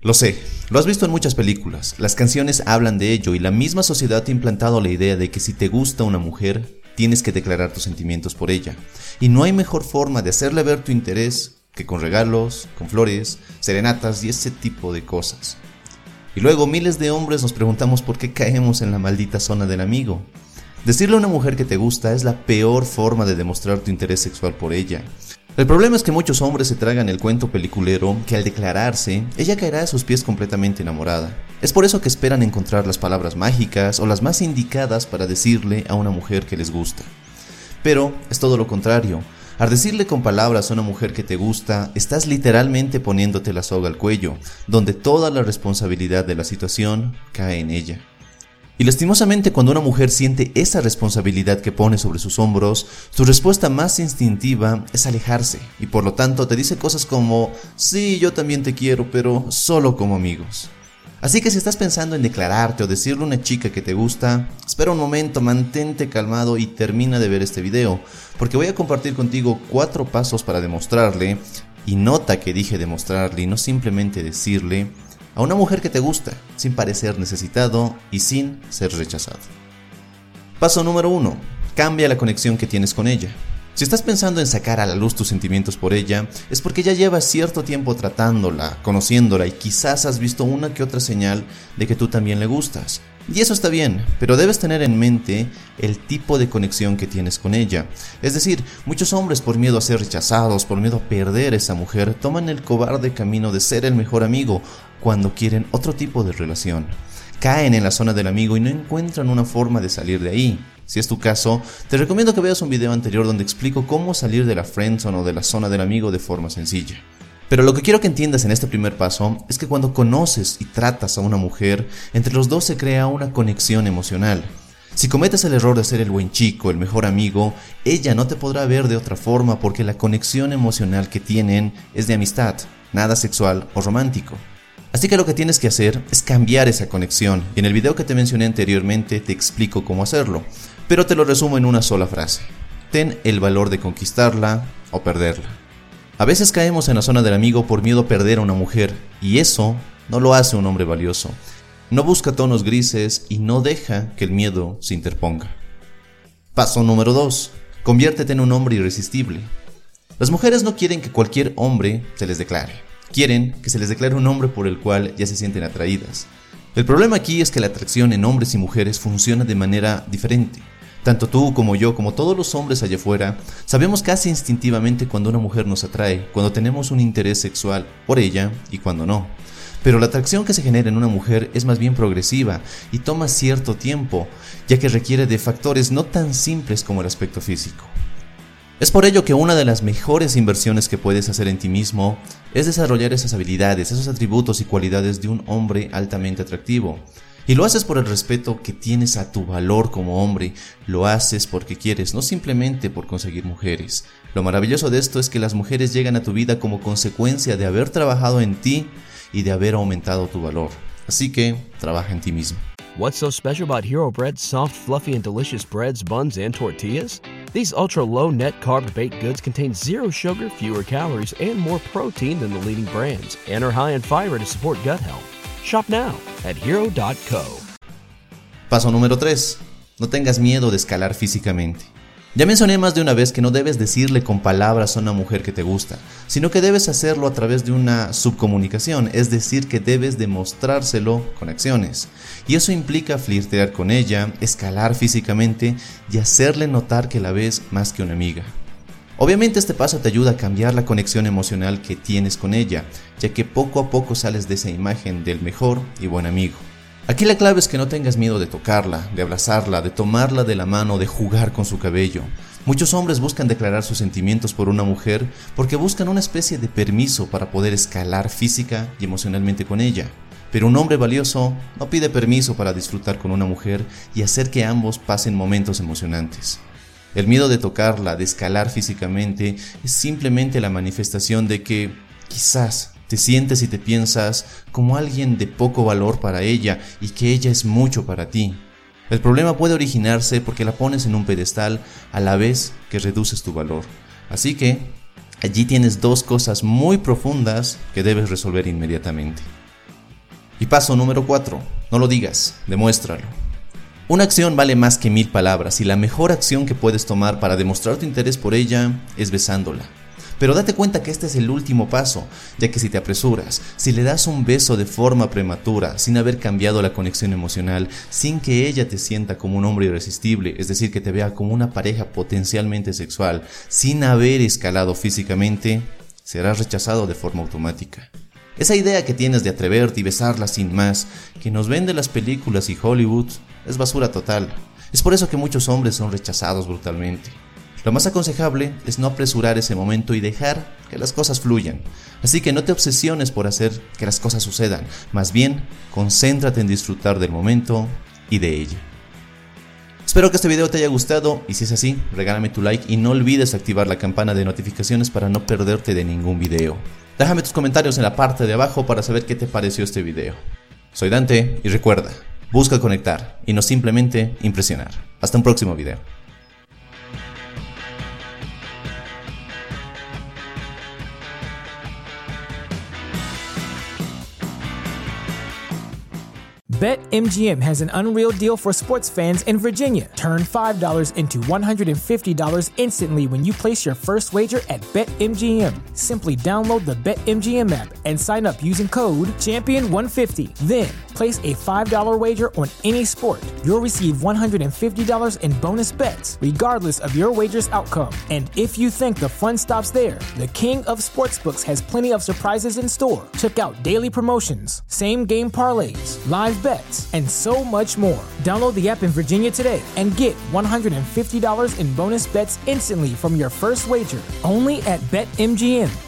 Lo sé, lo has visto en muchas películas, las canciones hablan de ello y la misma sociedad te ha implantado la idea de que si te gusta una mujer, tienes que declarar tus sentimientos por ella. Y no hay mejor forma de hacerle ver tu interés que con regalos, con flores, serenatas y ese tipo de cosas. Y luego miles de hombres nos preguntamos por qué caemos en la maldita zona del amigo. Decirle a una mujer que te gusta es la peor forma de demostrar tu interés sexual por ella. El problema es que muchos hombres se tragan el cuento peliculero que al declararse, ella caerá a sus pies completamente enamorada. Es por eso que esperan encontrar las palabras mágicas o las más indicadas para decirle a una mujer que les gusta. Pero es todo lo contrario. Al decirle con palabras a una mujer que te gusta, estás literalmente poniéndote la soga al cuello, donde toda la responsabilidad de la situación cae en ella. Y lastimosamente cuando una mujer siente esa responsabilidad que pone sobre sus hombros, su respuesta más instintiva es alejarse y por lo tanto te dice cosas como, sí, yo también te quiero, pero solo como amigos. Así que si estás pensando en declararte o decirle a una chica que te gusta, espera un momento, mantente calmado y termina de ver este video, porque voy a compartir contigo cuatro pasos para demostrarle, y nota que dije demostrarle y no simplemente decirle, a una mujer que te gusta, sin parecer necesitado y sin ser rechazado. Paso número 1. Cambia la conexión que tienes con ella. Si estás pensando en sacar a la luz tus sentimientos por ella, es porque ya llevas cierto tiempo tratándola, conociéndola y quizás has visto una que otra señal de que tú también le gustas. Y eso está bien, pero debes tener en mente el tipo de conexión que tienes con ella. Es decir, muchos hombres por miedo a ser rechazados, por miedo a perder a esa mujer, toman el cobarde camino de ser el mejor amigo cuando quieren otro tipo de relación. Caen en la zona del amigo y no encuentran una forma de salir de ahí. Si es tu caso, te recomiendo que veas un video anterior donde explico cómo salir de la friendzone o de la zona del amigo de forma sencilla. Pero lo que quiero que entiendas en este primer paso es que cuando conoces y tratas a una mujer, entre los dos se crea una conexión emocional. Si cometes el error de ser el buen chico, el mejor amigo, ella no te podrá ver de otra forma porque la conexión emocional que tienen es de amistad, nada sexual o romántico. Así que lo que tienes que hacer es cambiar esa conexión y en el video que te mencioné anteriormente te explico cómo hacerlo, pero te lo resumo en una sola frase. Ten el valor de conquistarla o perderla. A veces caemos en la zona del amigo por miedo a perder a una mujer, y eso no lo hace un hombre valioso. No busca tonos grises y no deja que el miedo se interponga. Paso número 2. Conviértete en un hombre irresistible. Las mujeres no quieren que cualquier hombre se les declare. Quieren que se les declare un hombre por el cual ya se sienten atraídas. El problema aquí es que la atracción en hombres y mujeres funciona de manera diferente. Tanto tú como yo, como todos los hombres allá afuera, sabemos casi instintivamente cuando una mujer nos atrae, cuando tenemos un interés sexual por ella y cuando no. Pero la atracción que se genera en una mujer es más bien progresiva y toma cierto tiempo, ya que requiere de factores no tan simples como el aspecto físico. Es por ello que una de las mejores inversiones que puedes hacer en ti mismo es desarrollar esas habilidades, esos atributos y cualidades de un hombre altamente atractivo. Y lo haces por el respeto que tienes a tu valor como hombre, lo haces porque quieres, no simplemente por conseguir mujeres. Lo maravilloso de esto es que las mujeres llegan a tu vida como consecuencia de haber trabajado en ti y de haber aumentado tu valor. Así que trabaja en ti mismo. What's so special about Hero Bread's soft, fluffy, and delicious breads, buns, and tortillas? These ultra low net carb baked goods contain zero sugar, fewer calories, and more protein than the leading brands, and are high in fiber to support gut health. Shop now at hero.co. Paso número 3. No tengas miedo de escalar físicamente. Ya mencioné más de una vez que no debes decirle con palabras a una mujer que te gusta, sino que debes hacerlo a través de una subcomunicación, es decir, que debes demostrárselo con acciones. Y eso implica flirtear con ella, escalar físicamente y hacerle notar que la ves más que una amiga. Obviamente este paso te ayuda a cambiar la conexión emocional que tienes con ella, ya que poco a poco sales de esa imagen del mejor y buen amigo. Aquí la clave es que no tengas miedo de tocarla, de abrazarla, de tomarla de la mano, de jugar con su cabello. Muchos hombres buscan declarar sus sentimientos por una mujer porque buscan una especie de permiso para poder escalar física y emocionalmente con ella. Pero un hombre valioso no pide permiso para disfrutar con una mujer y hacer que ambos pasen momentos emocionantes. El miedo de tocarla, de escalar físicamente, es simplemente la manifestación de que quizás te sientes y te piensas como alguien de poco valor para ella y que ella es mucho para ti. El problema puede originarse porque la pones en un pedestal a la vez que reduces tu valor. Así que allí tienes dos cosas muy profundas que debes resolver inmediatamente. Y paso número 4. No lo digas, demuéstralo. Una acción vale más que mil palabras y la mejor acción que puedes tomar para demostrar tu interés por ella es besándola. Pero date cuenta que este es el último paso, ya que si te apresuras, si le das un beso de forma prematura, sin haber cambiado la conexión emocional, sin que ella te sienta como un hombre irresistible, es decir, que te vea como una pareja potencialmente sexual, sin haber escalado físicamente, serás rechazado de forma automática. Esa idea que tienes de atreverte y besarla sin más, que nos vende las películas y Hollywood, es basura total. Es por eso que muchos hombres son rechazados brutalmente. Lo más aconsejable es no apresurar ese momento y dejar que las cosas fluyan. Así que no te obsesiones por hacer que las cosas sucedan, más bien concéntrate en disfrutar del momento y de ella. Espero que este video te haya gustado y si es así, regálame tu like y no olvides activar la campana de notificaciones para no perderte de ningún video. Déjame tus comentarios en la parte de abajo para saber qué te pareció este video. Soy Dante y recuerda, busca conectar y no simplemente impresionar. Hasta un próximo video. BetMGM has an unreal deal for sports fans in Virginia. Turn $5 into $150 instantly when you place your first wager at BetMGM. Simply download the BetMGM app and sign up using code Champion150. Then, place a $5 wager on any sport. You'll receive $150 in bonus bets, regardless of your wager's outcome. And if you think the fun stops there, the king of sportsbooks has plenty of surprises in store. Check out daily promotions, same game parlays, live bets, and so much more. Download the app in Virginia today and get $150 in bonus bets instantly from your first wager. Only at BetMGM.